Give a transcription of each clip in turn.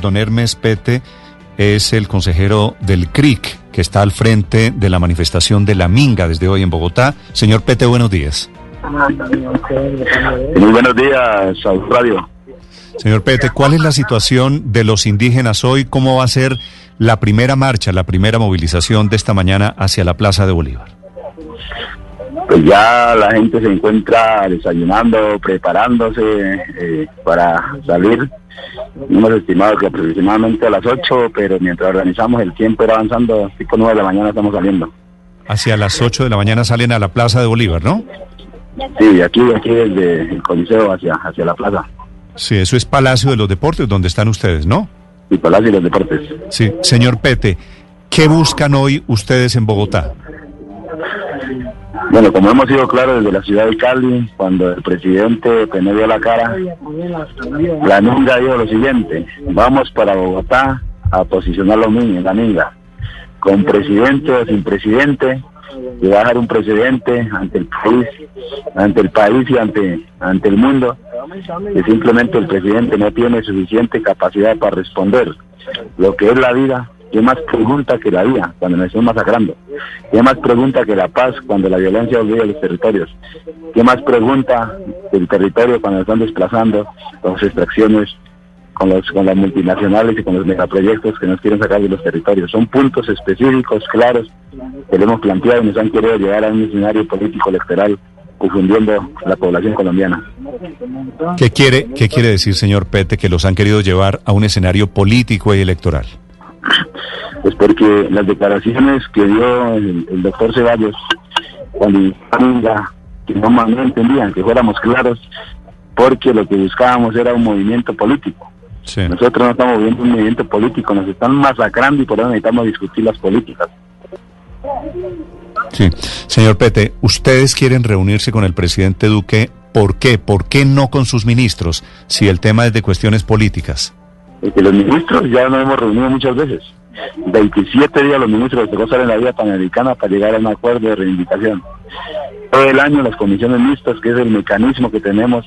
Don Hermes Pete es el consejero del CRIC, que está al frente de la manifestación de la Minga desde hoy en Bogotá. Señor Pete, buenos días. Muy buenos días, Radio. Señor Pete, ¿cuál es la situación de los indígenas hoy? ¿Cómo va a ser la primera marcha, la primera movilización de esta mañana hacia la Plaza de Bolívar? Pues ya la gente se encuentra desayunando, preparándose eh, para salir. Hemos estimado que aproximadamente a las 8, pero mientras organizamos el tiempo era avanzando, tipo 9 de la mañana estamos saliendo. Hacia las 8 de la mañana salen a la Plaza de Bolívar, ¿no? Sí, aquí, aquí desde el Coliseo hacia, hacia la plaza. Sí, eso es Palacio de los Deportes, donde están ustedes, ¿no? Y Palacio de los Deportes. Sí, señor Pete, ¿qué buscan hoy ustedes en Bogotá? Bueno, como hemos sido claros desde la ciudad de Cali, cuando el presidente pues, dio la cara, la Minga dijo lo siguiente, vamos para Bogotá a posicionar los niños, la Minga, con presidente o sin presidente, y va a dejar un precedente ante el país, ante el país y ante, ante el mundo, que simplemente el presidente no tiene suficiente capacidad para responder. Lo que es la vida ¿Qué más pregunta que la vida cuando nos están masacrando? ¿Qué más pregunta que la paz cuando la violencia olvida los territorios? ¿Qué más pregunta el territorio cuando nos están desplazando con las extracciones, con, los, con las multinacionales y con los megaproyectos que nos quieren sacar de los territorios? Son puntos específicos, claros, que le hemos planteado y nos han querido llevar a un escenario político electoral confundiendo la población colombiana. ¿Qué quiere, ¿Qué quiere decir, señor Pete, que los han querido llevar a un escenario político y electoral? Pues porque las declaraciones que dio el, el doctor Ceballos, cuando que no, no entendían, que fuéramos claros, porque lo que buscábamos era un movimiento político. Nosotros no estamos viendo un movimiento político, nos están masacrando y por eso necesitamos discutir las políticas. Sí, señor Pete, ustedes quieren reunirse con el presidente Duque, ¿por qué? ¿Por qué no con sus ministros si el tema es de cuestiones políticas? Porque los ministros ya nos hemos reunido muchas veces. 27 días los ministros de estar en la vía panamericana para llegar a un acuerdo de reivindicación. Todo el año las comisiones mixtas, que es el mecanismo que tenemos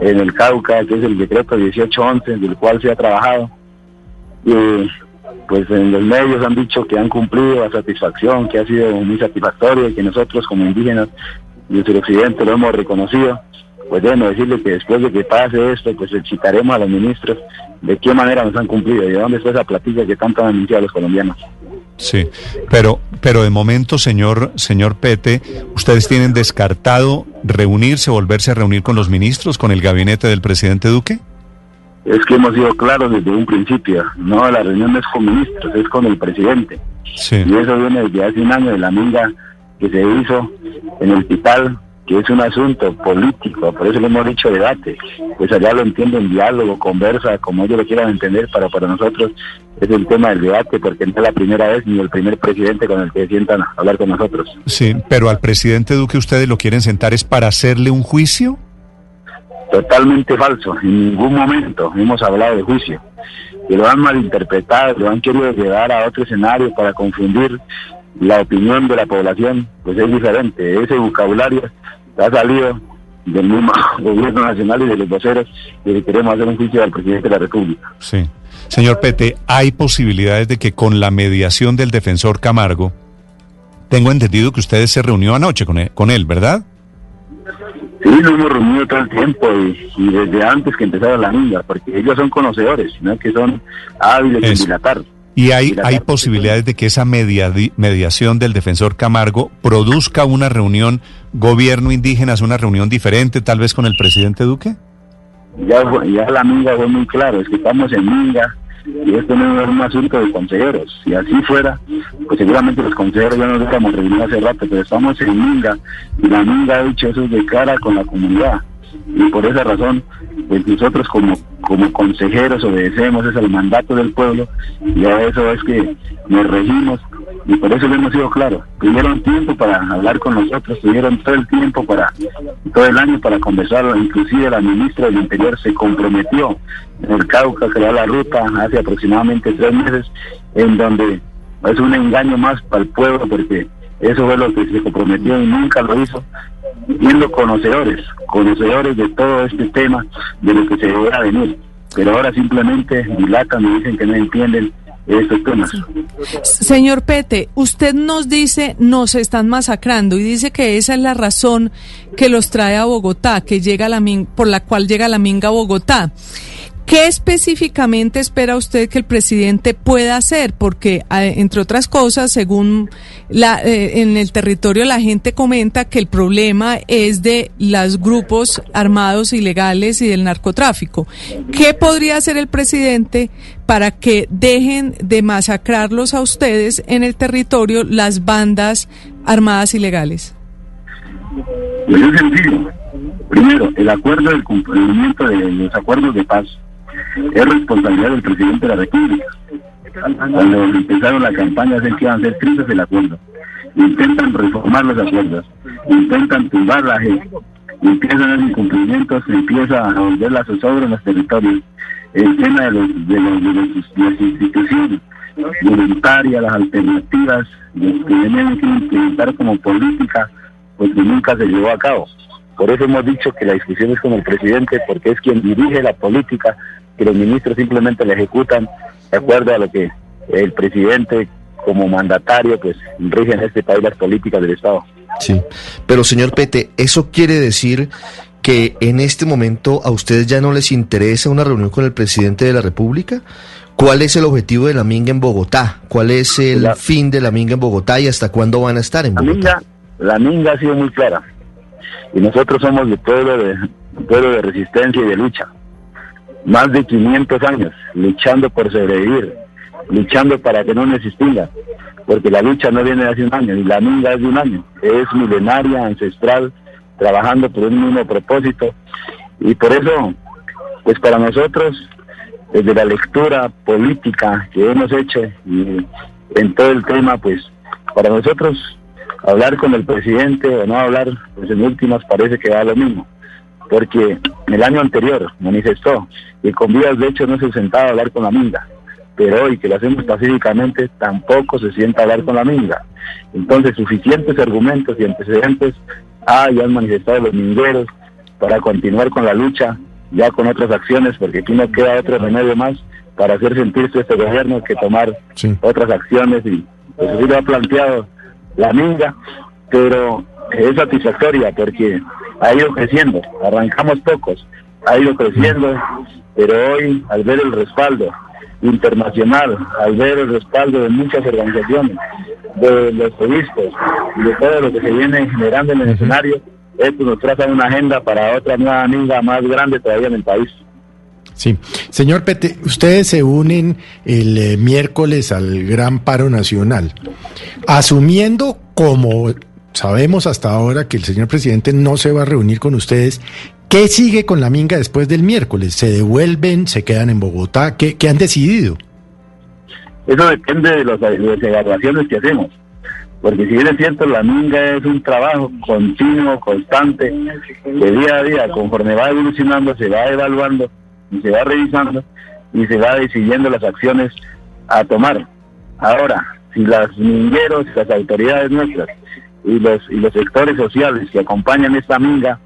en el Cauca, que es el decreto 1811, del cual se ha trabajado. Y pues en los medios han dicho que han cumplido la satisfacción, que ha sido muy satisfactorio y que nosotros como indígenas y el occidente lo hemos reconocido pues debemos decirle que después de que pase esto, pues excitaremos a los ministros de qué manera nos han cumplido y de dónde está esa platilla que tanto han anunciado los colombianos. Sí, pero, pero de momento, señor, señor Pete, ¿ustedes tienen descartado reunirse, volverse a reunir con los ministros, con el gabinete del presidente Duque? Es que hemos sido claros desde un principio, no, la reunión no es con ministros, es con el presidente. Sí. Y eso viene desde hace un año de la minga que se hizo en el hospital que es un asunto político, por eso le hemos dicho debate, pues allá lo entienden diálogo, conversa, como ellos lo quieran entender, pero para nosotros es el tema del debate, porque no es la primera vez ni el primer presidente con el que sientan a hablar con nosotros. Sí, pero al presidente Duque ustedes lo quieren sentar es para hacerle un juicio. Totalmente falso, en ningún momento hemos hablado de juicio. Que lo han malinterpretado, lo han querido llevar a otro escenario para confundir la opinión de la población, pues es diferente. Ese vocabulario ha salido del mismo gobierno nacional y de los voceros que queremos hacer un juicio al presidente de la República. Sí. Señor Pete, ¿hay posibilidades de que con la mediación del defensor Camargo, tengo entendido que ustedes se reunió anoche con él, con él ¿verdad? Sí, nos hemos reunido todo el tiempo y, desde antes que empezara la niña, porque ellos son conocedores, sino que son hábiles en dilatar. ¿Y hay, hay posibilidades de que esa mediación del defensor Camargo produzca una reunión gobierno indígena, una reunión diferente tal vez con el presidente Duque? Ya, ya la minga fue muy claro, es que estamos en minga y esto no es un asunto de consejeros. Si así fuera, pues seguramente los consejeros ya nos hubiéramos reunido hace rato, pero estamos en minga y la minga ha dicho eso de cara con la comunidad y por esa razón pues nosotros como, como consejeros obedecemos es el mandato del pueblo y a eso es que nos regimos y por eso le hemos sido claros. Tuvieron tiempo para hablar con nosotros, tuvieron todo el tiempo para, todo el año para conversarlo, inclusive la ministra del Interior se comprometió en el Cauca, crear la ruta hace aproximadamente tres meses, en donde es un engaño más para el pueblo porque eso fue lo que se comprometió y nunca lo hizo, siendo conocedores, conocedores de todo este tema, de lo que se a venir. Pero ahora simplemente dilatan y dicen que no entienden estos temas. Señor Pete, usted nos dice nos están masacrando y dice que esa es la razón que los trae a Bogotá, que llega la por la cual llega la minga a Bogotá. ¿Qué específicamente espera usted que el presidente pueda hacer? Porque, entre otras cosas, según la, eh, en el territorio la gente comenta que el problema es de los grupos armados ilegales y del narcotráfico. ¿Qué podría hacer el presidente para que dejen de masacrarlos a ustedes en el territorio las bandas armadas ilegales? Pues es sencillo. Primero, el acuerdo del cumplimiento de los acuerdos de paz es responsabilidad del presidente de la República. Cuando empezaron la campaña, se que iban a ser tristes el acuerdo. Intentan reformar los acuerdos, intentan tumbar la gente, empiezan los incumplimientos, empieza a volver la zozobra en los territorios. El tema de, los, de, los, las instituciones voluntarias, las alternativas, los que tienen que implementar como política, pues que nunca se llevó a cabo. Por eso hemos dicho que la discusión es con el presidente, porque es quien dirige la política que los ministros simplemente le ejecutan de acuerdo a lo que el presidente como mandatario pues rige en este país las políticas del Estado. Sí, pero señor Pete, ¿eso quiere decir que en este momento a ustedes ya no les interesa una reunión con el presidente de la República? ¿Cuál es el objetivo de la Minga en Bogotá? ¿Cuál es el fin de la Minga en Bogotá y hasta cuándo van a estar en Bogotá? La Minga, la Minga ha sido muy clara y nosotros somos el pueblo de, pueblo de resistencia y de lucha más de 500 años luchando por sobrevivir, luchando para que no nos extinga, porque la lucha no viene de hace un año, ni la minga es de un año, es milenaria, ancestral, trabajando por un mismo propósito, y por eso, pues para nosotros, desde la lectura política que hemos hecho y en todo el tema, pues para nosotros hablar con el presidente o no hablar, pues en últimas parece que da lo mismo porque el año anterior manifestó y con vías de hecho no se sentaba a hablar con la minga, pero hoy que lo hacemos pacíficamente tampoco se sienta a hablar con la minga. Entonces suficientes argumentos y antecedentes hay, han manifestado los mingueros para continuar con la lucha, ya con otras acciones, porque aquí no queda otro remedio más para hacer sentirse este gobierno que tomar otras acciones y pues así lo ha planteado la minga, pero es satisfactoria porque ha ido creciendo, arrancamos pocos, ha ido creciendo, pero hoy al ver el respaldo internacional, al ver el respaldo de muchas organizaciones, de los obispos, de todo lo que se viene generando en el escenario, esto nos traza una agenda para otra nueva amiga más grande todavía en el país. Sí, señor Pete, ustedes se unen el eh, miércoles al Gran Paro Nacional, asumiendo como sabemos hasta ahora que el señor presidente no se va a reunir con ustedes. ¿Qué sigue con la minga después del miércoles? ¿Se devuelven? ¿Se quedan en Bogotá? ¿Qué, han decidido? Eso depende de, las evaluaciones que hacemos. Porque si bien es cierto, la minga es un trabajo continuo, constante, de día a día, conforme va evolucionando, se va evaluando y se va revisando y se va decidiendo las acciones a tomar. Ahora, si las mingueros, las autoridades nuestras y los, y los sectores sociales que acompañan esta minga,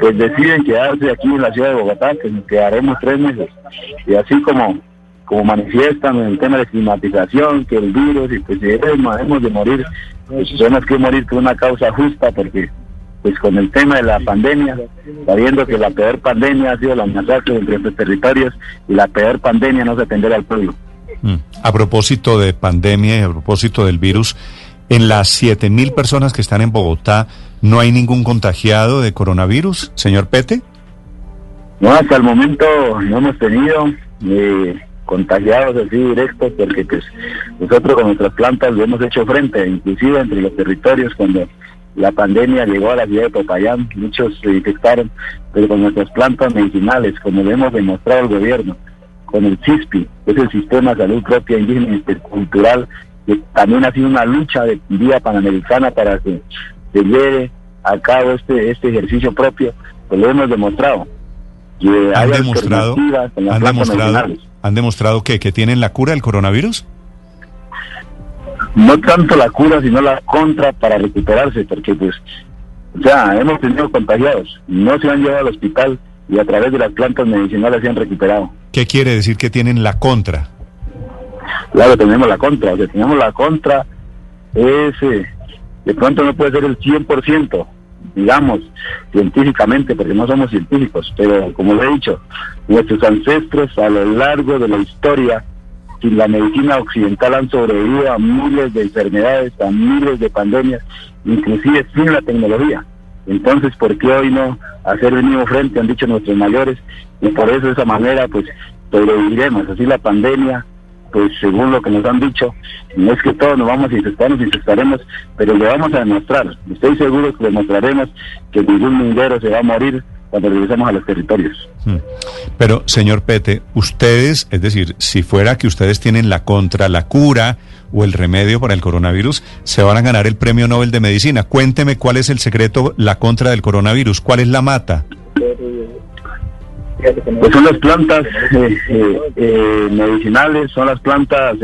pues deciden quedarse aquí en la ciudad de Bogotá, que nos quedaremos tres meses. Y así como, como manifiestan el tema de climatización, que el virus, y pues hemos de morir, pues tenemos que morir por una causa justa, porque pues con el tema de la pandemia, sabiendo que la peor pandemia ha sido la masacre entre estos territorios y la peor pandemia no se atenderá al pueblo. Mm. A propósito de pandemia y a propósito del virus, en las 7.000 personas que están en Bogotá, ¿no hay ningún contagiado de coronavirus, señor Pete? No, hasta el momento no hemos tenido eh, contagiados así directos porque pues nosotros con nuestras plantas lo hemos hecho frente, inclusive entre los territorios cuando la pandemia llegó a la ciudad de Popayán, muchos se infectaron, pero con nuestras plantas medicinales, como le hemos demostrado al gobierno, con el CISPI, que es el Sistema de Salud Propia Indígena Intercultural, también ha sido una lucha de vía panamericana para que se lleve a cabo este, este ejercicio propio, pues lo hemos demostrado. Que ¿Han hay demostrado, han demostrado, han demostrado que, que tienen la cura del coronavirus? no tanto la cura, sino la contra para recuperarse, porque pues, o sea, hemos tenido contagiados, no se han llevado al hospital y a través de las plantas medicinales se han recuperado. ¿Qué quiere decir que tienen la contra? Claro, tenemos la contra, o sea, tenemos la contra, es, eh, de pronto no puede ser el 100%, digamos, científicamente, porque no somos científicos, pero como lo he dicho, nuestros ancestros a lo largo de la historia, sin la medicina occidental han sobrevivido a miles de enfermedades, a miles de pandemias, inclusive sin la tecnología. Entonces, ¿por qué hoy no hacer el mismo frente? Han dicho nuestros mayores, y por eso de esa manera, pues, sobreviviremos. Así la pandemia, pues, según lo que nos han dicho, no es que todos nos vamos a infectar, nos infectaremos, pero le vamos a demostrar, estoy seguro que demostraremos que ningún minguero se va a morir cuando regresemos a los territorios. Mm. Pero, señor Pete, ustedes, es decir, si fuera que ustedes tienen la contra, la cura o el remedio para el coronavirus, se van a ganar el premio Nobel de Medicina. Cuénteme cuál es el secreto, la contra del coronavirus, cuál es la mata. Pues son las plantas eh, eh, eh, medicinales, son las plantas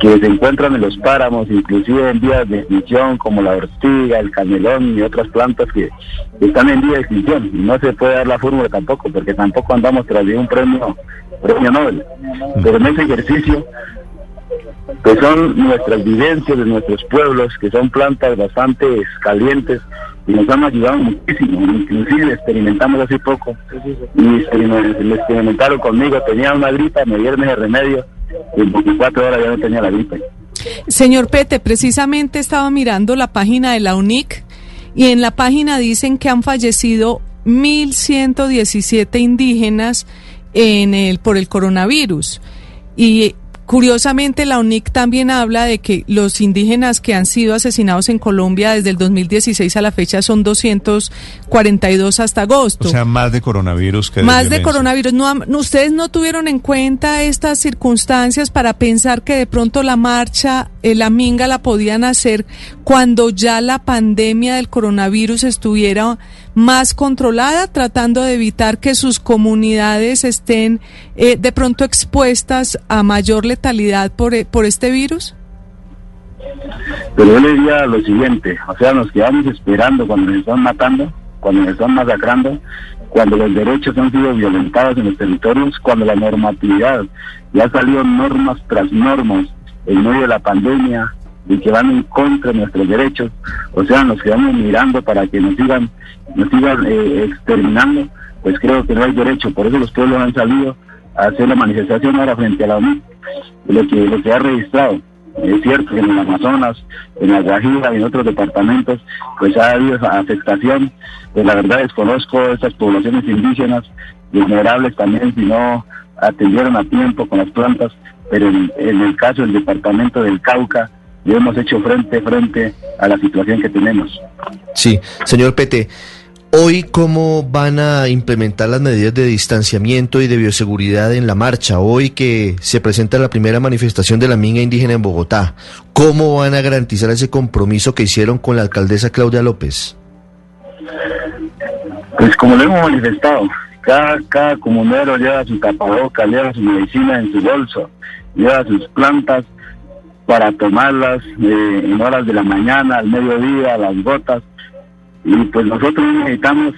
que se encuentran en los páramos, inclusive en vías de extinción, como la ortiga, el canelón y otras plantas que, que están en vía de extinción. Y no se puede dar la fórmula tampoco, porque tampoco andamos tras de un premio, premio Nobel. Pero en ese ejercicio, pues son nuestras vivencias de nuestros pueblos, que son plantas bastante calientes nos han ayudado muchísimo. Inclusive experimentamos hace poco y experiment- lo experimentaron conmigo. Tenía una gripa, me dieron ese remedio y en 24 horas ya no tenía la gripe. Señor Pete, precisamente estaba mirando la página de la UNIC y en la página dicen que han fallecido 1.117 indígenas en el, por el coronavirus. Y curiosamente la UNIC también habla de que los indígenas que han sido asesinados en Colombia desde el 2016 a la fecha son 242 hasta agosto. O sea, más de coronavirus que de Más de coronavirus. No, han- no, ¿Ustedes no tuvieron en cuenta estas circunstancias para pensar que de pronto la marcha, eh, la minga la podían hacer cuando ya la pandemia del coronavirus estuviera más controlada, tratando de evitar que sus comunidades estén eh, de pronto expuestas a mayor letalidad por, eh, por este virus? Pero yo le diría lo siguiente, o sea, nos quedamos esperando cuando nos están matando, cuando nos están masacrando, cuando los derechos han sido violentados en los territorios, cuando la normatividad ya salió normas tras normas en medio de la pandemia y que van en contra de nuestros derechos, o sea, nos quedamos mirando para que nos sigan, nos sigan eh, exterminando, pues creo que no hay derecho, por eso los pueblos han salido a hacer la manifestación ahora frente a la ONU, lo que, lo que ha registrado. Es cierto que en el Amazonas, en la Guajira y en otros departamentos, pues ha habido afectación. Pues la verdad desconozco estas poblaciones indígenas, vulnerables también, si no atendieron a tiempo con las plantas, pero en, en el caso del departamento del Cauca, ya hemos hecho frente frente a la situación que tenemos. Sí, señor Pete, hoy cómo van a implementar las medidas de distanciamiento y de bioseguridad en la marcha, hoy que se presenta la primera manifestación de la minga indígena en Bogotá, ¿cómo van a garantizar ese compromiso que hicieron con la alcaldesa Claudia López? Pues como lo hemos manifestado, cada, cada comunero lleva su tapaboca, lleva su medicina en su bolso, lleva sus plantas para tomarlas eh, en horas de la mañana, al mediodía, las gotas. Y pues nosotros necesitamos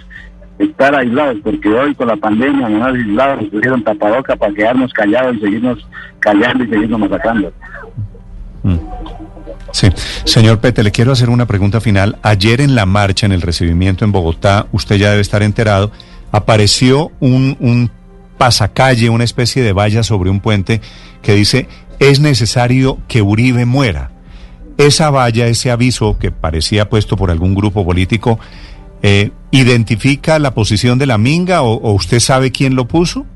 estar aislados, porque hoy con la pandemia nos han aislado, nos pusieron tapaboca para quedarnos callados y seguirnos callando y seguirnos masacrando. Sí. Señor Pete, le quiero hacer una pregunta final. Ayer en la marcha, en el recibimiento en Bogotá, usted ya debe estar enterado, apareció un, un pasacalle, una especie de valla sobre un puente que dice, es necesario que Uribe muera. Esa valla, ese aviso que parecía puesto por algún grupo político, eh, ¿identifica la posición de la Minga o, usted sabe quién lo puso?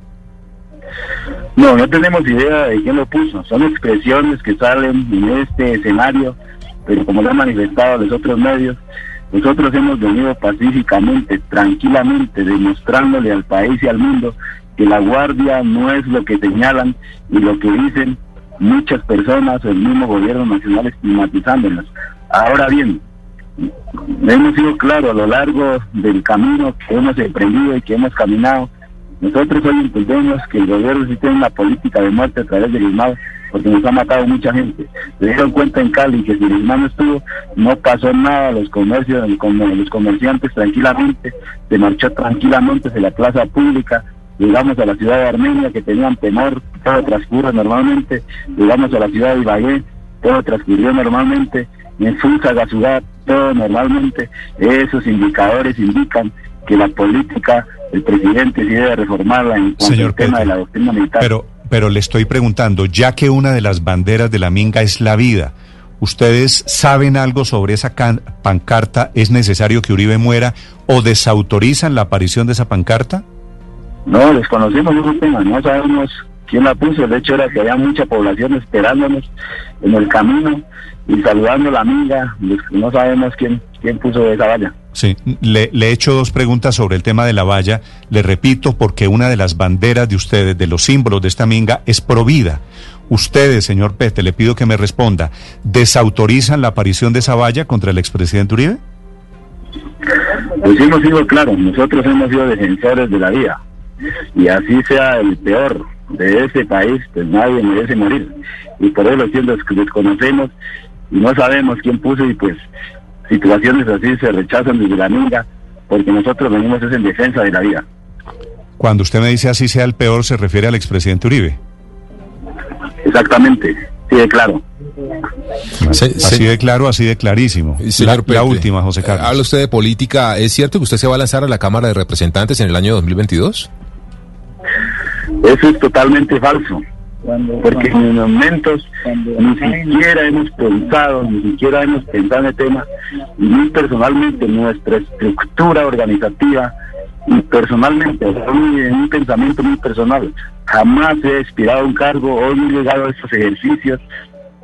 No, no tenemos idea de quién lo puso. Son expresiones que salen en este escenario pero como lo han manifestado los otros medios, nosotros hemos venido pacíficamente, tranquilamente, demostrándole al país y al mundo que la guardia no es lo que señalan y lo que dicen muchas personas el mismo gobierno nacional estigmatizándonos. Ahora bien, hemos sido claros a lo largo del camino que hemos emprendido y que hemos caminado. Nosotros hoy entendemos que el gobierno sí tiene una política de muerte a través del IMAO porque nos ha matado mucha gente. Se dieron cuenta en Cali que si el IMAO no estuvo, no pasó nada, los comercios, los comerciantes tranquilamente, se marchó tranquilamente de la plaza pública, llegamos a la ciudad de Armenia que tenían temor, todo transcurre normalmente, llegamos a la ciudad de Ibagué, todo transcurrió normalmente, en Fusagasugá, todo normalmente, esos indicadores indican que la política, el presidente sí debe reformarla en cuanto al tema de la doctrina militar. Pero, pero le estoy preguntando, ya que una de las banderas de la Minga es la vida, ¿ustedes saben algo sobre esa pancarta? ¿Es necesario que Uribe muera o desautorizan la aparición de esa pancarta? No, desconocemos ese tema, no sabemos quién la puso. De hecho, era que había mucha población esperándonos en el camino y saludando a la amiga. No sabemos quién, quién puso esa valla. Sí, le, le he hecho dos preguntas sobre el tema de la valla. Le repito, porque una de las banderas de ustedes, de los símbolos de esta minga, es provida. Ustedes, señor Pete, le pido que me responda, ¿desautorizan la aparición de esa valla contra el expresidente Uribe? Pues hemos sido claros, nosotros hemos sido defensores de la vida. Y así sea el peor de ese país, pues nadie merece morir. Y por eso los que desconocemos y no sabemos quién puso y pues situaciones así se rechazan desde la minga porque nosotros venimos es en defensa de la vida. Cuando usted me dice así sea el peor, se refiere al expresidente Uribe. Exactamente, sí, de claro. así de claro, así de clarísimo. Señor la, la, última, José Carlos. Habla usted de política. ¿Es cierto que usted se va a lanzar a la Cámara de Representantes en el año 2022? Eso es totalmente falso. Porque en momentos ni siquiera hemos pensado, ni siquiera hemos pensado en el tema, y muy personalmente nuestra estructura organizativa, y personalmente, en un pensamiento muy personal, jamás he aspirado a un cargo, hoy he llegado a estos ejercicios,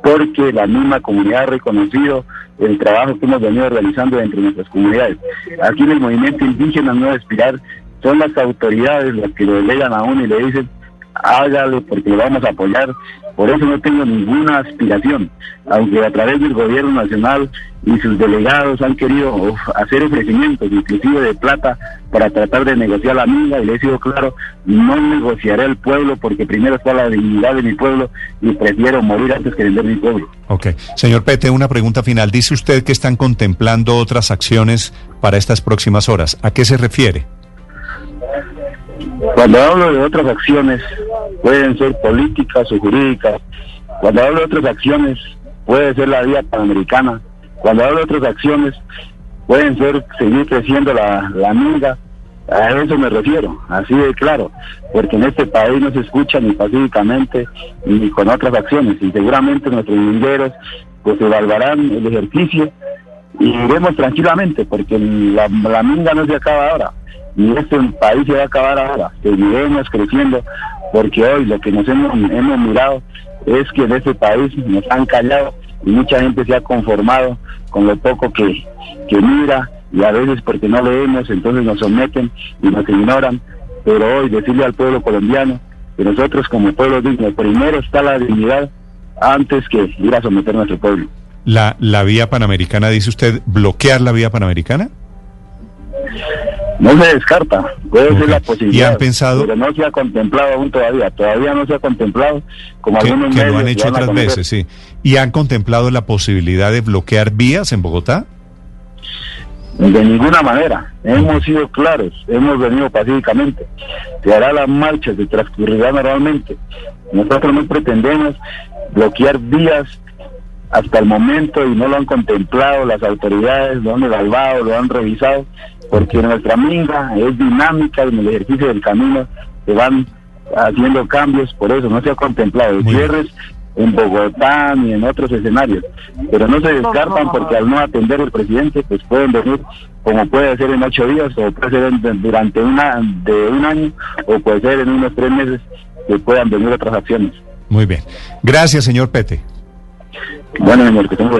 porque la misma comunidad ha reconocido el trabajo que hemos venido realizando entre nuestras comunidades. Aquí en el movimiento indígena no aspirar, son las autoridades las que lo delegan a uno y le dicen, hágalo porque lo vamos a apoyar. Por eso no tengo ninguna aspiración, aunque a través del gobierno nacional y sus delegados han querido hacer ofrecimientos, inclusive de plata, para tratar de negociar la minga, y le he sido claro, no negociaré al pueblo porque primero está la dignidad de mi pueblo y prefiero morir antes que vender mi pueblo. Ok. Señor Pete, una pregunta final. Dice usted que están contemplando otras acciones para estas próximas horas. ¿A qué se refiere? Cuando hablo de otras acciones, pueden ser políticas o jurídicas. Cuando hablo de otras acciones, puede ser la vía panamericana. Cuando hablo de otras acciones, pueden ser seguir creciendo la, la minga. A eso me refiero, así de claro, porque en este país no se escucha ni pacíficamente ni con otras acciones y seguramente nuestros mingueros pues evaluarán el ejercicio y iremos tranquilamente porque la, la minga no se acaba ahora y este país se va a acabar ahora, seguiremos creciendo, porque hoy lo que nos hemos, hemos mirado es que en este país nos han callado y mucha gente se ha conformado con lo poco que, que mira y a veces porque no leemos entonces nos someten y nos ignoran, pero hoy decirle al pueblo colombiano que nosotros como pueblo digno, primero está la dignidad antes que ir a someter a nuestro pueblo. La, la vía panamericana, dice usted, bloquear la vía panamericana? No se descarta, puede ser la posibilidad. ¿Y han pensado? Pero no se ha contemplado aún todavía, todavía no se ha contemplado como que, algunos que lo han hecho otras veces, sí. ¿Y han contemplado la posibilidad de bloquear vías en Bogotá? De ninguna manera, hemos sido claros, hemos venido pacíficamente, se hará las marchas, se transcurrirá normalmente. Nosotros no pretendemos bloquear vías hasta el momento y no lo han contemplado las autoridades, lo han evaluado, lo han revisado porque nuestra minga es dinámica en el ejercicio del camino se van haciendo cambios, por eso no se ha contemplado cierres en Bogotá ni en otros escenarios, pero no se descartan porque al no atender el presidente, pues pueden venir como puede ser en ocho días o puede ser durante una de un año o puede ser en unos tres meses que puedan venir otras acciones. Muy bien. Gracias, señor Pete. Bueno, señor, que tengo